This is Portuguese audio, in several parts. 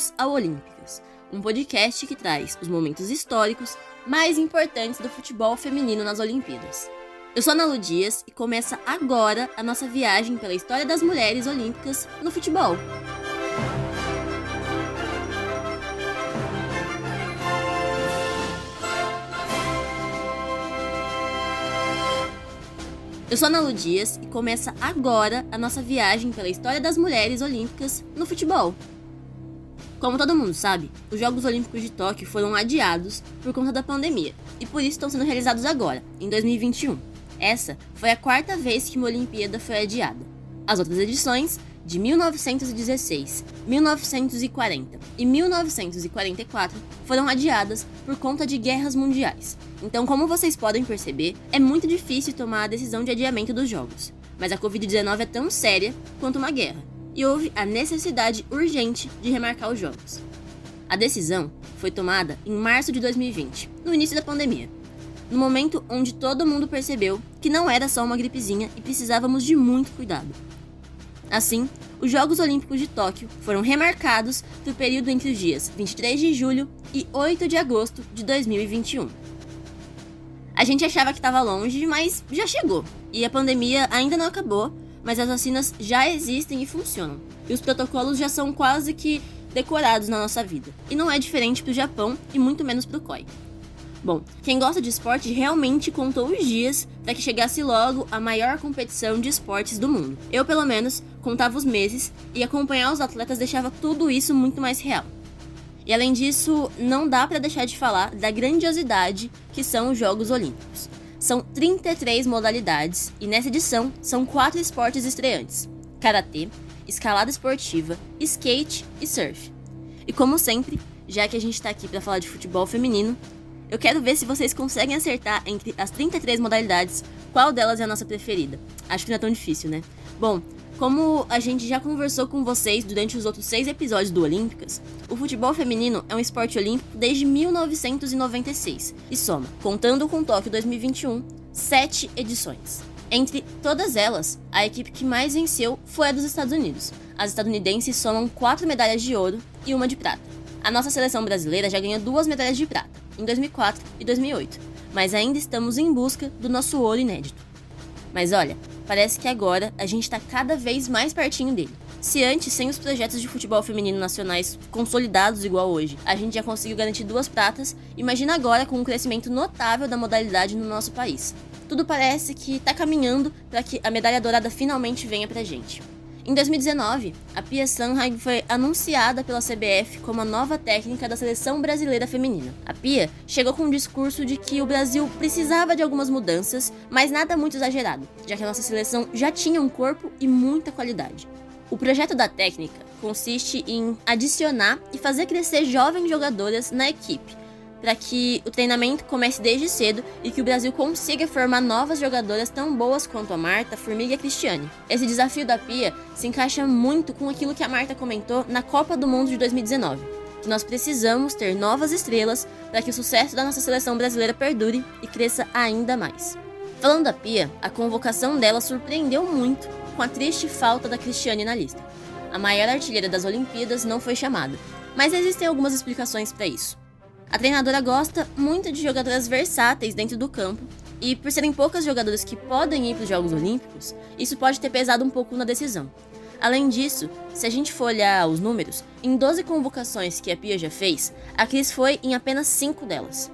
Bem-vindos ao Olímpicas, um podcast que traz os momentos históricos mais importantes do futebol feminino nas Olimpíadas. Eu sou Ana Lu Dias e começa agora a nossa viagem pela história das mulheres olímpicas no futebol. Eu sou Ana Lu Dias e começa agora a nossa viagem pela história das mulheres olímpicas no futebol. Como todo mundo sabe, os Jogos Olímpicos de Tóquio foram adiados por conta da pandemia e por isso estão sendo realizados agora, em 2021. Essa foi a quarta vez que uma Olimpíada foi adiada. As outras edições de 1916, 1940 e 1944 foram adiadas por conta de guerras mundiais. Então, como vocês podem perceber, é muito difícil tomar a decisão de adiamento dos jogos. Mas a Covid-19 é tão séria quanto uma guerra, e houve a necessidade urgente de remarcar os jogos. A decisão foi tomada em março de 2020, no início da pandemia, no momento onde todo mundo percebeu que não era só uma gripezinha e precisávamos de muito cuidado. Assim, os Jogos Olímpicos de Tóquio foram remarcados para o período entre os dias 23 de julho e 8 de agosto de 2021. A gente achava que estava longe, mas já chegou. E a pandemia ainda não acabou, mas as vacinas já existem e funcionam. E os protocolos já são quase que decorados na nossa vida. E não é diferente para o Japão e muito menos para o COI. Bom, quem gosta de esporte realmente contou os dias para que chegasse logo a maior competição de esportes do mundo. Eu, pelo menos, contava os meses e acompanhar os atletas deixava tudo isso muito mais real. E além disso, não dá para deixar de falar da grandiosidade que são os Jogos Olímpicos. São 33 modalidades e nessa edição são quatro esportes estreantes: karatê, escalada esportiva, skate e surf. E como sempre, já que a gente está aqui para falar de futebol feminino, eu quero ver se vocês conseguem acertar entre as 33 modalidades qual delas é a nossa preferida. Acho que não é tão difícil, né? Bom, como a gente já conversou com vocês durante os outros seis episódios do Olímpicas, o futebol feminino é um esporte olímpico desde 1996 e soma, contando com Tóquio 2021, sete edições. Entre todas elas, a equipe que mais venceu foi a dos Estados Unidos. As estadunidenses somam quatro medalhas de ouro e uma de prata. A nossa seleção brasileira já ganhou duas medalhas de prata em 2004 e 2008, mas ainda estamos em busca do nosso ouro inédito. Mas olha, parece que agora a gente está cada vez mais pertinho dele. Se antes, sem os projetos de futebol feminino nacionais consolidados igual hoje, a gente já conseguiu garantir duas pratas, imagina agora com um crescimento notável da modalidade no nosso país. Tudo parece que está caminhando para que a medalha dourada finalmente venha pra gente. Em 2019, a Pia Sanhagen foi anunciada pela CBF como a nova técnica da seleção brasileira feminina. A Pia chegou com um discurso de que o Brasil precisava de algumas mudanças, mas nada muito exagerado, já que a nossa seleção já tinha um corpo e muita qualidade. O projeto da técnica consiste em adicionar e fazer crescer jovens jogadoras na equipe, para que o treinamento comece desde cedo e que o Brasil consiga formar novas jogadoras tão boas quanto a Marta, Formiga e a Cristiane. Esse desafio da Pia se encaixa muito com aquilo que a Marta comentou na Copa do Mundo de 2019, que nós precisamos ter novas estrelas para que o sucesso da nossa seleção brasileira perdure e cresça ainda mais. Falando da Pia, a convocação dela surpreendeu muito com a triste falta da Cristiane na lista. A maior artilheira das Olimpíadas não foi chamada, mas existem algumas explicações para isso. A treinadora gosta muito de jogadoras versáteis dentro do campo, e por serem poucas jogadoras que podem ir para os Jogos Olímpicos, isso pode ter pesado um pouco na decisão. Além disso, se a gente for olhar os números, em 12 convocações que a Pia já fez, a Cris foi em apenas 5 delas.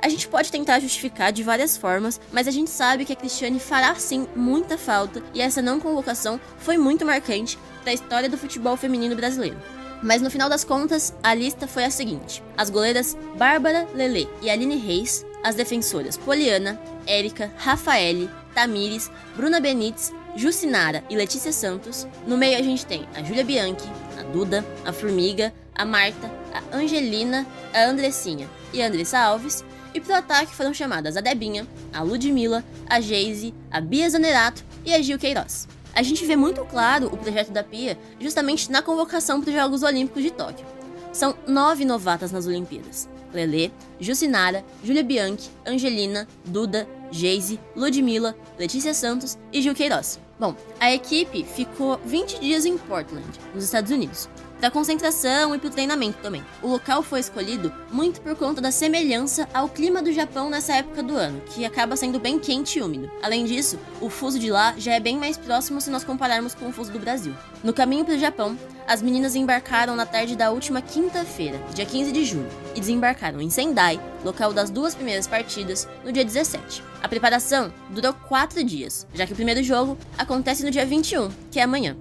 A gente pode tentar justificar de várias formas, mas a gente sabe que a Cristiane fará sim muita falta e essa não convocação foi muito marcante para a história do futebol feminino brasileiro. Mas no final das contas, a lista foi a seguinte: as goleiras Bárbara Lele e Aline Reis, as defensoras Poliana, Érica, Rafaele, Tamires, Bruna Benites, Jucinara e Letícia Santos. No meio a gente tem a Júlia Bianchi, a Duda, a Formiga, a Marta, a Angelina, a Andressinha e a Andressa Alves. E pro ataque foram chamadas a Debinha, a Ludmilla, a Geise, a Bia Zanerato e a Gil Queiroz a gente vê muito claro o projeto da Pia justamente na convocação para os Jogos Olímpicos de Tóquio. São nove novatas nas Olimpíadas: Lelê, Jucinara, Júlia Bianchi, Angelina, Duda, Geise, Ludmilla, Letícia Santos e Gil Queiroz. Bom, a equipe ficou 20 dias em Portland, nos Estados Unidos, para concentração e para o treinamento também. O local foi escolhido muito por conta da semelhança ao clima do Japão nessa época do ano, que acaba sendo bem quente e úmido. Além disso, o fuso de lá já é bem mais próximo se nós compararmos com o fuso do Brasil. No caminho para o Japão, as meninas embarcaram na tarde da última quinta-feira, dia 15 de julho, e desembarcaram em Sendai, local das duas primeiras partidas, no dia 17. A preparação durou quatro dias, já que o primeiro jogo acontece no dia 21, que é amanhã.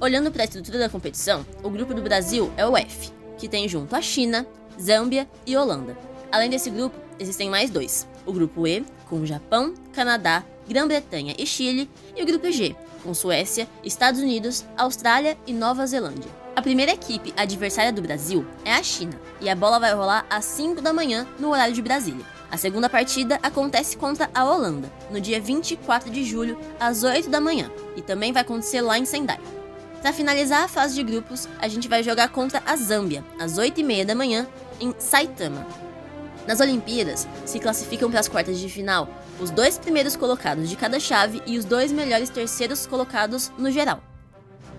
Olhando para a estrutura da competição, o grupo do Brasil é o F, que tem junto a China, Zâmbia e Holanda. Além desse grupo, existem mais dois: o grupo E, com Japão, Canadá, Grã-Bretanha e Chile, e o grupo G, com Suécia, Estados Unidos, Austrália e Nova Zelândia. A primeira equipe adversária do Brasil é a China, e a bola vai rolar às 5 da manhã no horário de Brasília. A segunda partida acontece contra a Holanda, no dia 24 de julho, às 8 da manhã, e também vai acontecer lá em Sendai. Para finalizar a fase de grupos, a gente vai jogar contra a Zâmbia, às 8h30 da manhã, em Saitama. Nas Olimpíadas, se classificam para as quartas de final os dois primeiros colocados de cada chave e os dois melhores terceiros colocados no geral.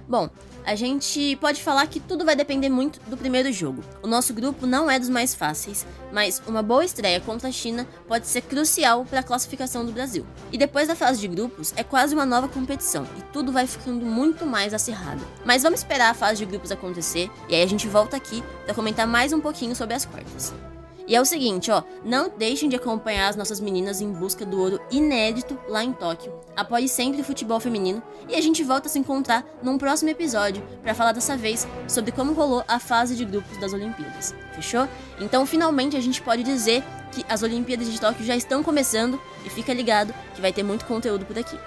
Bom, a gente pode falar que tudo vai depender muito do primeiro jogo. O nosso grupo não é dos mais fáceis, mas uma boa estreia contra a China pode ser crucial para a classificação do Brasil. E depois da fase de grupos, é quase uma nova competição e tudo vai ficando muito mais acirrado. Mas vamos esperar a fase de grupos acontecer e aí a gente volta aqui para comentar mais um pouquinho sobre as quartas. E é o seguinte, ó, não deixem de acompanhar as nossas meninas em busca do ouro inédito lá em Tóquio. Apoie sempre o futebol feminino e a gente volta a se encontrar num próximo episódio para falar dessa vez sobre como rolou a fase de grupos das Olimpíadas. Fechou? Então, finalmente a gente pode dizer que as Olimpíadas de Tóquio já estão começando e fica ligado que vai ter muito conteúdo por aqui.